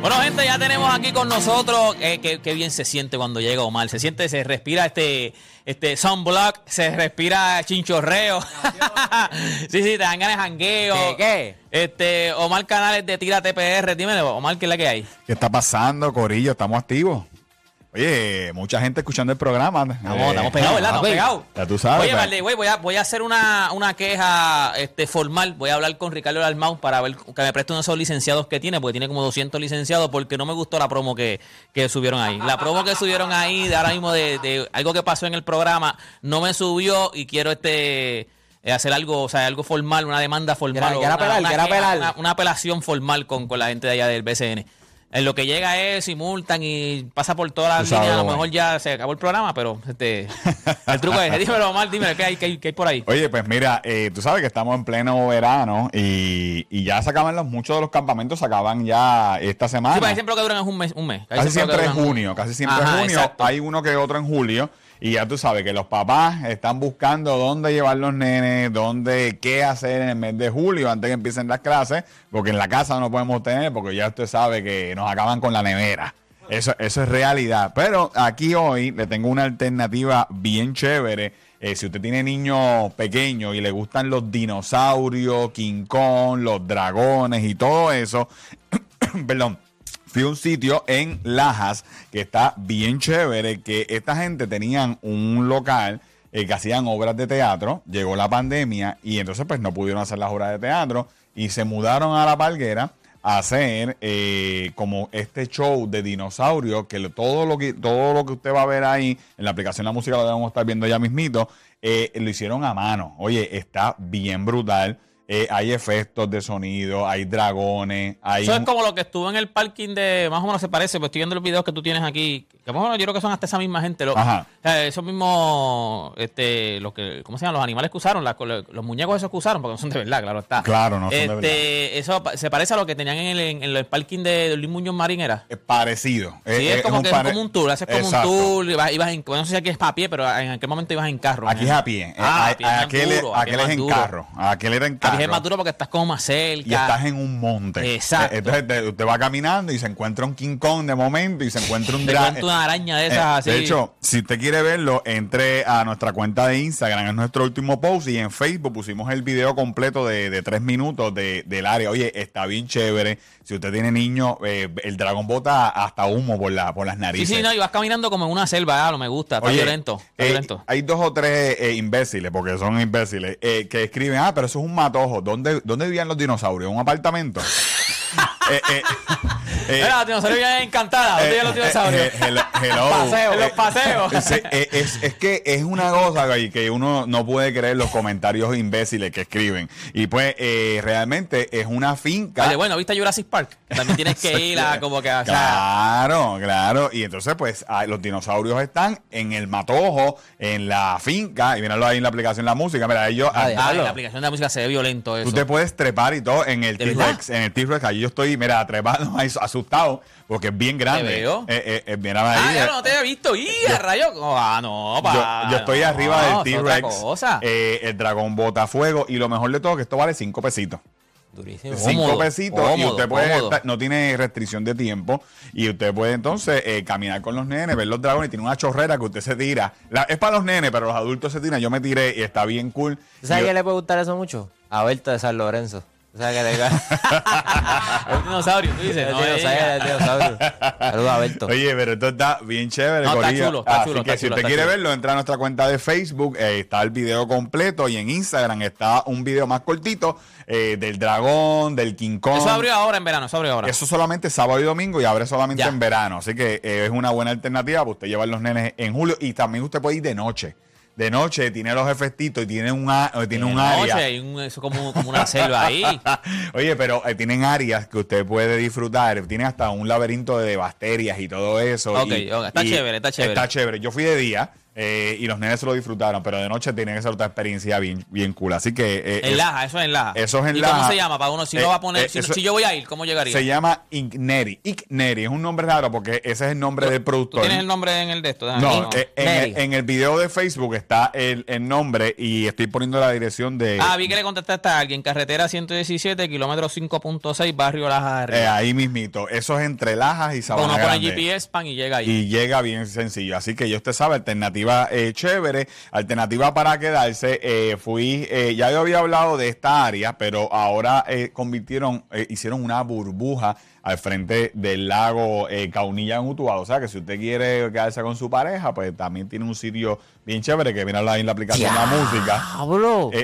Bueno, gente, ya tenemos aquí con nosotros. Eh, qué, qué bien se siente cuando llega Omar. Se siente, se respira este, este sunblock, se respira chinchorreo. sí, sí, te dan ganas de jangueo. ¿Qué, qué? Este, Omar Canales de Tira TPR. Dime, Omar, ¿qué es la que hay? ¿Qué está pasando, Corillo? Estamos activos. Oye, mucha gente escuchando el programa. Estamos, Eh, estamos pegados, ¿verdad? Estamos papi. pegados. Ya tú sabes. Oye, pues. vale, güey, voy a, voy a hacer una, una queja este, formal. Voy a hablar con Ricardo Dalmau para ver que me preste uno de esos licenciados que tiene, porque tiene como 200 licenciados, porque no me gustó la promo que, que subieron ahí. La promo que subieron ahí, de ahora mismo, de, de algo que pasó en el programa, no me subió y quiero este eh, hacer algo, o sea, algo formal, una demanda formal. Quiera- o una-. Una, una apelación formal con, con la gente de allá del BCN. En lo que llega es y multan y pasa por todas las líneas, a lo mejor ya se acabó el programa, pero este, el truco es, dímelo Omar, dímelo, ¿qué hay, qué hay, qué hay por ahí? Oye, pues mira, eh, tú sabes que estamos en pleno verano y, y ya se acaban los, muchos de los campamentos, se acaban ya esta semana. Sí, parece siempre lo que duran es un mes. Un mes. Casi siempre es junio, casi siempre Ajá, es junio. exacto. Hay uno que otro en julio. Y ya tú sabes que los papás están buscando dónde llevar los nenes, dónde, qué hacer en el mes de julio antes que empiecen las clases, porque en la casa no podemos tener, porque ya usted sabe que nos acaban con la nevera. Eso, eso es realidad. Pero aquí hoy le tengo una alternativa bien chévere. Eh, si usted tiene niños pequeños y le gustan los dinosaurios, King Kong, los dragones y todo eso, perdón, fui a un sitio en Lajas que está bien chévere, que esta gente tenían un local eh, que hacían obras de teatro, llegó la pandemia y entonces pues no pudieron hacer las obras de teatro y se mudaron a la Palguera a hacer eh, como este show de dinosaurios que todo lo que todo lo que usted va a ver ahí en la aplicación de la música lo a estar viendo ya mismito eh, lo hicieron a mano. Oye está bien brutal Eh, hay efectos de sonido hay dragones hay Eso es como lo que estuvo en el parking de. Más o menos se parece, pues estoy viendo los videos que tú tienes aquí. Que yo creo que son hasta esa misma gente. Ajá. esos mismos. Este, lo que, ¿Cómo se llaman? Los animales que usaron, los muñecos esos que usaron, porque no son de verdad, claro está. Claro, no son de este, verdad. Eso se parece a lo que tenían en el, en el parking de Luis Muñoz Marín, ¿era? Es parecido. Sí, es, como que pare- es como un tour, haces como Exacto. un tour, ibas, ibas en, no sé si aquí es a pie, pero en aquel momento ibas en carro. Aquí es a pie. Ah, a pie aquel, es- duro, aquí aquel es es más en duro. carro. Aquel era en Aquí carro. es más duro porque estás como más cerca. y estás en un monte. Exacto. Eh, Entonces te- usted va caminando y se encuentra un King Kong de momento y se encuentra un dragón. Una araña de esas así. De hecho, si usted quiere verlo, entre a nuestra cuenta de Instagram, es nuestro último post, y en Facebook pusimos el video completo de, de tres minutos de- del área. Oye, está bien chévere. Si usted tiene niños, eh, el dragón bota hasta humo por, la, por las Sí, narices. sí, no, y vas caminando como en una selva, ah, no me gusta, está Oye, violento, está eh, violento. Hay dos o tres eh, imbéciles, porque son imbéciles, eh, que escriben, ah, pero eso es un matojo. ¿Dónde, dónde vivían los dinosaurios? ¿En un apartamento? eh, eh, eh, Mira, los dinosaurios viven encantadas, ¿dónde viven los eh, dinosaurios? eh, hello, hello. Paseo, en los paseos. Eh, eh, es, es que es una cosa güey, que uno no puede creer los comentarios imbéciles que escriben. Y pues eh, realmente es una finca. Oye, bueno, ¿viste Jurassic Park? También tienes que ir a como que, o sea, Claro, claro. Y entonces, pues, ah, los dinosaurios están en el matojo, en la finca, y míralo ahí en la aplicación la música. Mira, ellos. Ah, ah, en la aplicación de la música se ve violento eso. Tú te puedes trepar y todo en el ¿De T-Rex. En el T-Rex, ahí yo estoy, mira, trepado, ahí asustado, porque es bien grande. veo. Eh, eh, eh, ahí. Ah, ya eh, no te había visto. ¡Y a rayo! Ah, no, yo, pa. yo estoy no, arriba del T-Rex. eh, el dragón bota fuego. Y lo mejor de todo, que esto vale cinco pesitos. Durísimo. Cinco Cómodo, pesitos y usted puede estar- no tiene restricción de tiempo y usted puede entonces eh, caminar con los nenes, ver los dragones y tiene una chorrera que usted se tira. La- es para los nenes, pero los adultos se tiran. Yo me tiré y está bien cool. ¿Tú sabes quién le puede gustar eso mucho? A Berto de San Lorenzo. O sea, que tenga... El dinosaurio, tú dices. el No, dinosaurio, diga. el dinosaurio. Saludos a Berto. Oye, pero esto está bien chévere, No, está chulo, está Así chulo, que está si chulo, usted quiere chulo. verlo, entra a nuestra cuenta de Facebook, eh, está el video completo y en Instagram está un video más cortito eh, del dragón, del King Kong. Eso abrió ahora en verano, eso abrió ahora. Eso solamente sábado y domingo y abre solamente Ya. en verano. Así que eh, es una buena alternativa para usted llevar los nenes en julio. Y también usted puede ir de noche. De noche tiene los efectitos y tiene un, tiene un área. hay un- eso como, como una selva ahí. Oye, pero eh, tienen áreas que usted puede disfrutar. Tienen hasta un laberinto de bacterias y todo eso. Ok, y- ok, está y chévere, está chévere. Está chévere. Yo fui de día. Eh, y los nenes se lo disfrutaron, pero de noche tiene que ser otra experiencia bien, bien cool. Así que. eh, En es- Laja, eso es en Laja. Eso es en ¿Y Laja. cómo se llama? Para uno, si Eh, lo va a poner, eh, si, eso- si yo voy a ir, ¿cómo llegaría? se llama Igneri. Igneri es un nombre raro porque ese es el nombre del ¿Tú productor. tienes el nombre en el de esto? Déjame No, eh, en, el, en el video de Facebook está el, el nombre y estoy poniendo la dirección de. Ah, vi que le contestaste a alguien. Carretera 117, kilómetro 5.6, barrio Laja eh, Arriba. ahí mismito. Eso es entre Lajas y Sabana Uno pone. GPS, pan y llega ahí. Y llega bien sencillo. Así que ya usted sabe, alternativa eh, chévere, alternativa para quedarse. Eh, fui, eh, ya yo había hablado de esta área, pero ahora eh, convirtieron, eh, hicieron una burbuja al frente del lago eh, Caunilla en Utuado. O sea que si usted quiere quedarse con su pareja, pues también tiene un sitio bien chévere que viene ahí en la aplicación La Música.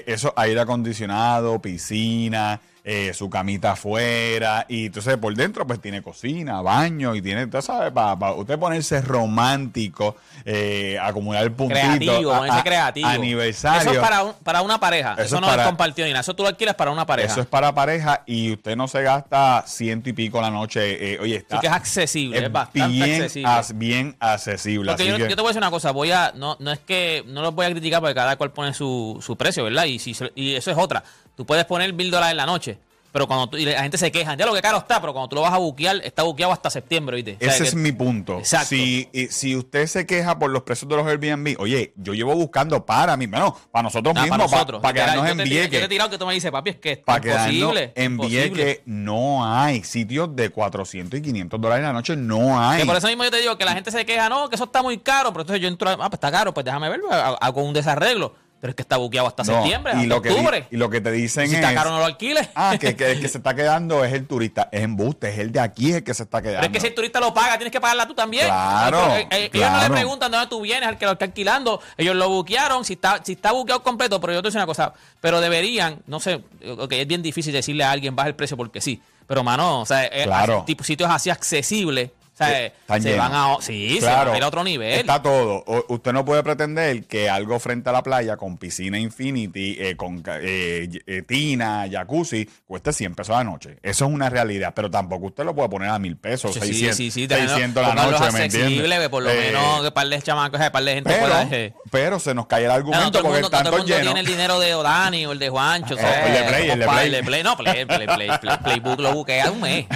Eso, aire acondicionado, piscina, eh, su camita afuera. Y entonces por dentro, pues tiene cocina, baño y tiene, usted sabe, para usted ponerse romántico, eh, acumular puntitos. Creativo, a- ponerse creativo. Aniversario. Eso es para, un- para una pareja. Eso Eso, es no para- es compartido ni nada. Eso tú lo alquilas para una pareja. Eso es para pareja y usted no se gasta ciento y pico la noche. eh, oye, está. Así que es accesible, es, es bastante bien, accesible. as- bien accesible. Porque yo, que- yo te voy a decir una cosa, voy a, no, no es que, no los voy a criticar porque cada cual pone su, su precio, ¿verdad? Y, si, y eso es otra. Tú puedes poner mil dólares en la noche, pero cuando tú, y la gente se queja, ya lo que caro está, pero cuando tú lo vas a buquear, está buqueado hasta septiembre, ¿viste? O sea, Ese que- es mi punto. Exacto. Si, si usted se queja por los precios de los Airbnb, oye, yo llevo buscando para mí, bueno, para nosotros Ah, mismos, para para, nosotros. para Literal, quedarnos yo en Yo te he Vieques. tirado que tú me dices, papi, es que es Para imposible. en. Vieques no hay sitios de 400 y 500 dólares la noche, no hay. Que por eso mismo yo te digo que la gente se queja, no, que eso está muy caro, pero entonces yo entro, ah, pues está caro, pues déjame verlo, hago un desarreglo. Pero es que está buqueado hasta No, septiembre, y hasta lo que di- octubre. y lo que te dicen si es está caro, no lo alquiles. ah, que, que el que se está quedando es el turista, es embuste, es el de aquí el que se está quedando. Pero es que si el turista lo paga, tienes que pagarla tú también. Claro, Eh, eh, Ellos no le preguntan de dónde tú vienes, al que lo está alquilando. Ellos lo buquearon, si está, si está buqueado completo, pero yo te voy a decir una cosa, pero deberían, no sé, ok, es bien difícil decirle a alguien baja el precio porque sí. Pero mano, o sea, eh, Claro. así- tipo, sitios así accesibles, o sea, Eh, están se llenos. van a sí, se van a ir a otro nivel. Está todo. O- usted no puede pretender que algo frente a la playa con piscina infinity, eh, con eh, eh, tina, jacuzzi, cueste 100 pesos a la noche. Eso es una realidad, pero tampoco usted lo puede poner a mil pesos, Sí, 600, sí, sí, 600 la pónganlos noche, ¿me entiendes? que por lo Eh, menos que par de chamacos, que par de gente pero, pueda... eh, pero se nos cae el Ya no, argumento todo el porque mundo, todo el tanto mundo lleno. tiene el dinero de Odani o el de Juancho. Oh, el de Play, el de Play. el de Play. No, Play, Play, Play, Playbook lo buquea un mes.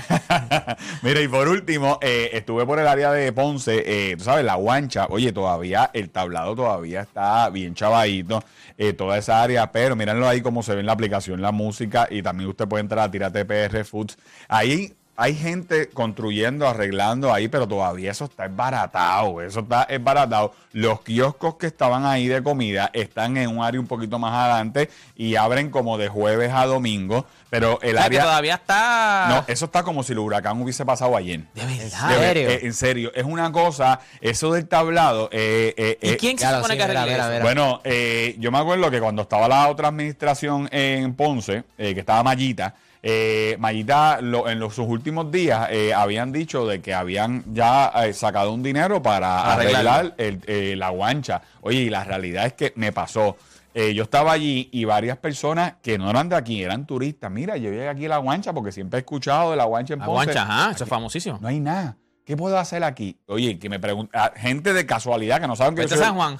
Mira, y por último, eh, estuve por el área de Ponce, eh, tú sabes, la guancha, oye, todavía el tablado todavía está bien chavadito, eh, toda esa área, pero mírenlo ahí como se ve en la aplicación, la música, y también usted puede entrar a Tírate PR Foods. Ahí hay gente construyendo, arreglando ahí, pero todavía eso está esbaratado, eso está esbaratado. Los kioscos que estaban ahí de comida están en un área un poquito más adelante y abren como de jueves a domingo, pero el O sea, que área... todavía está... No, eso está como si el huracán hubiese pasado ayer. de ¿En verdad. Ver- serio? eh, en serio, es una cosa, eso del tablado. eh, eh, ¿Y eh, quién se claro, supone sí, que arregle. Bueno, eh, yo me acuerdo que cuando estaba la otra administración en Ponce, eh, que estaba Mayita, eh, Mayita lo- en los, sus últimos días eh, habían dicho de que habían ya eh, sacado un dinero para arreglar el- eh, la guancha. Oye, y la realidad es que me pasó. Yo estaba allí y varias personas que no eran de aquí, eran turistas. Mira, yo llegué aquí a la guancha porque siempre he escuchado de la guancha en La Ponce. guancha, ajá, eso es famosísimo. No hay nada. ¿Qué puedo hacer aquí? Oye, que me pregunta, gente de casualidad que no saben que Vete yo a soy- San Juan.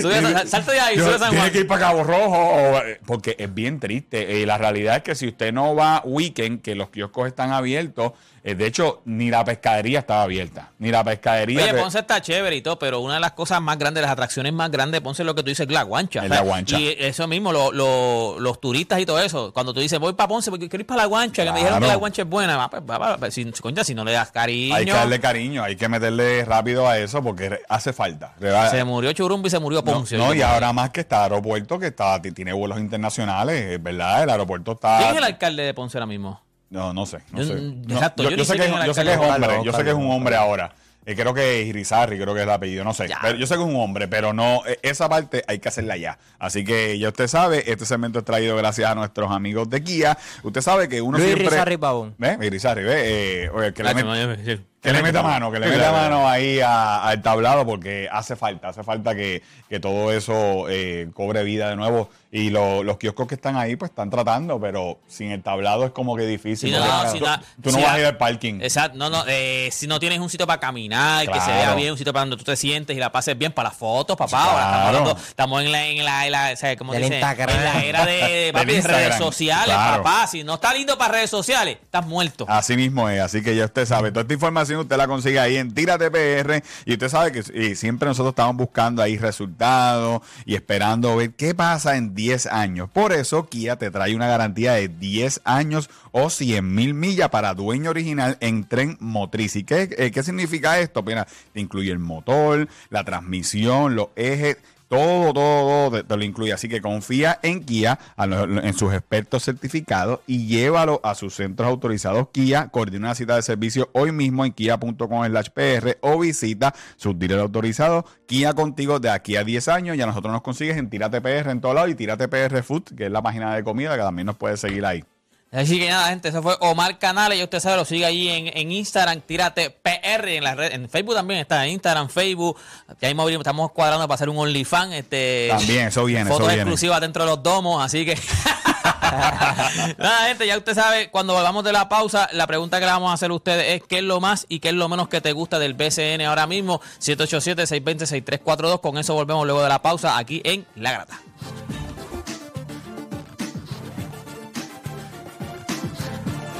Sube salte de ahí, Yo- sube a San tiene Juan. que ir para Cabo Rojo, o- eh, porque es bien triste. Eh, la realidad es que si usted no va weekend, que los kioscos están abiertos, eh, de hecho, ni la pescadería estaba abierta. Ni la pescadería. Oye, que- Ponce está chévere y todo, pero una de las cosas más grandes, las atracciones más grandes de Ponce es lo que tú dices, la guancha. Es la guancha. Y eso mismo, lo- lo- los turistas y todo eso. Cuando tú dices, voy para Ponce porque quiero ir para la guancha, que me dijeron que Claro. la guancha es buena. Va, pues, va, va, pues, si, concha, si no le das cariño. hay que darle cariño, hay que meterle rápido a eso porque hace falta. Se murió Churumbi y se murió No, Ponce. no, ¿oíste? y ahora más que está aeropuerto, que está, tiene vuelos internacionales, es ¿verdad? El aeropuerto está. ¿Quién es el alcalde de Ponce ahora mismo? No, no sé. No Yo- sé. No, exacto, yo, yo yo ni sé sé que, yo sé que es hombre, yo sé que es un hombre ahora. Eh, creo que es Irizarry, creo que es el apellido, no sé. Ya. Pero yo sé que es un hombre, pero no, eh, esa parte hay que hacerla ya. Así que ya usted sabe, este segmento es traído gracias a nuestros amigos de Kia. Usted sabe que uno Luis siempre. Rizarri Pavón. ¿Ve? Irizarry, ve. Eh, oye, que no. Que le meta mano, que le meta mano ahí a- al tablado porque hace falta, hace falta que, que todo eso eh, cobre vida de nuevo. Y lo- los kioscos que están ahí pues están tratando, pero sin el tablado es como que difícil. Sí, no, no, tú, si no- tú no si vas a ir al parking. Exacto, no, no, eh, si no tienes un sitio para caminar, que se vea bien, un sitio para donde tú te sientes y la pases bien para las fotos, papá. Claro. Ahora estamos, hablando- estamos en la, en la, en la- o sea, ¿cómo Del dice? Instagram. En la era de, papi, redes sociales, Claro. papá. Si no está lindo para redes sociales, estás muerto. Así mismo es, así que ya usted sabe, toda esta información usted la consigue ahí en Tírate PR y usted sabe que siempre nosotros estamos buscando ahí resultados y esperando ver qué pasa en 10 años. Por eso Kia te trae una garantía de 10 años o 100 mil millas para dueño original en tren motriz. ¿Y qué, eh, qué significa esto? Mira, te incluye el motor, la transmisión, los ejes. Todo, todo, todo te, lo incluye. Así que confía en Kia, a en sus expertos certificados y llévalo a sus centros autorizados Kia. Coordina una cita de servicio hoy mismo en kia.com slash PR o visita sus dealers autorizados. Kia contigo de aquí a 10 años. Ya nosotros nos consigues en Tírate PR en todos lados y Tírate PR Food, que es la página de comida que también nos puedes seguir ahí. Así que nada, gente, eso fue Omar Canales. Ya usted sabe, lo sigue allí en, en Instagram, tírate PR, en la red, en Facebook también está, en Instagram, Facebook. Ya mismo estamos cuadrando para hacer un OnlyFans. Este, También, eso viene, eso Fotos viene. exclusivas dentro de los domos, así que. Nada, gente, ya usted sabe, cuando volvamos de la pausa, la pregunta que le vamos a hacer a ustedes es: ¿qué es lo más y qué es lo menos que te gusta del BCN ahora mismo? 787-620-6342. Con eso volvemos luego de la pausa aquí en La Grata.